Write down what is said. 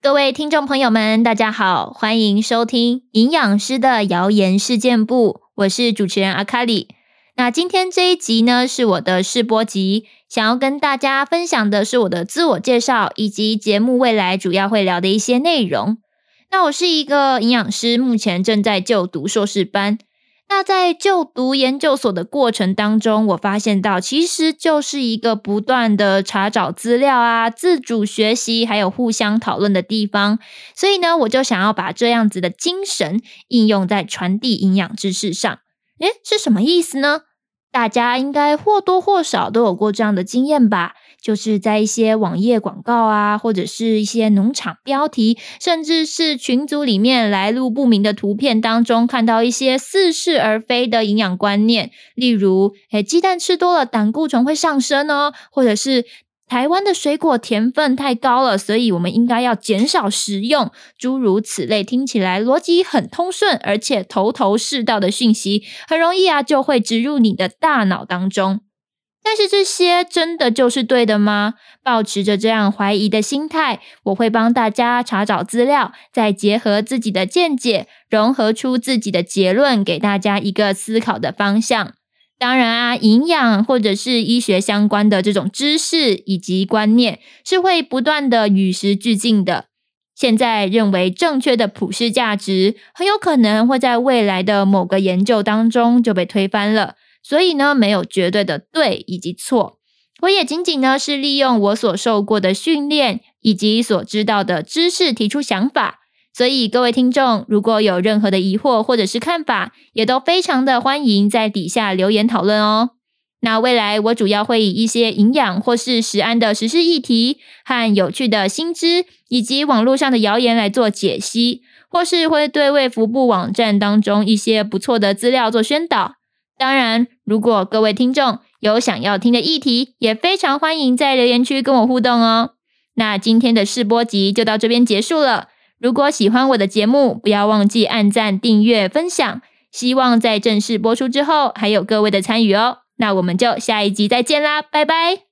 各位听众朋友们，大家好，欢迎收听营养师的谣言事件部，我是主持人阿卡里。那今天这一集呢，是我的试播集，想要跟大家分享的是我的自我介绍，以及节目未来主要会聊的一些内容。那我是一个营养师，目前正在就读硕士班。那在就读研究所的过程当中，我发现到其实就是一个不断的查找资料啊、自主学习，还有互相讨论的地方。所以呢，我就想要把这样子的精神应用在传递营养知识上。诶，是什么意思呢？大家应该或多或少都有过这样的经验吧？就是在一些网页广告啊，或者是一些农场标题，甚至是群组里面来路不明的图片当中，看到一些似是而非的营养观念，例如，诶鸡蛋吃多了胆固醇会上升哦，或者是台湾的水果甜分太高了，所以我们应该要减少食用，诸如此类，听起来逻辑很通顺，而且头头是道的讯息，很容易啊就会植入你的大脑当中。但是这些真的就是对的吗？保持着这样怀疑的心态，我会帮大家查找资料，再结合自己的见解，融合出自己的结论，给大家一个思考的方向。当然啊，营养或者是医学相关的这种知识以及观念，是会不断的与时俱进的。现在认为正确的普世价值，很有可能会在未来的某个研究当中就被推翻了。所以呢，没有绝对的对以及错，我也仅仅呢是利用我所受过的训练以及所知道的知识提出想法。所以各位听众，如果有任何的疑惑或者是看法，也都非常的欢迎在底下留言讨论哦。那未来我主要会以一些营养或是食安的实事议题和有趣的新知，以及网络上的谣言来做解析，或是会对卫福部网站当中一些不错的资料做宣导。当然，如果各位听众有想要听的议题，也非常欢迎在留言区跟我互动哦。那今天的试播集就到这边结束了。如果喜欢我的节目，不要忘记按赞、订阅、分享。希望在正式播出之后，还有各位的参与哦。那我们就下一集再见啦，拜拜。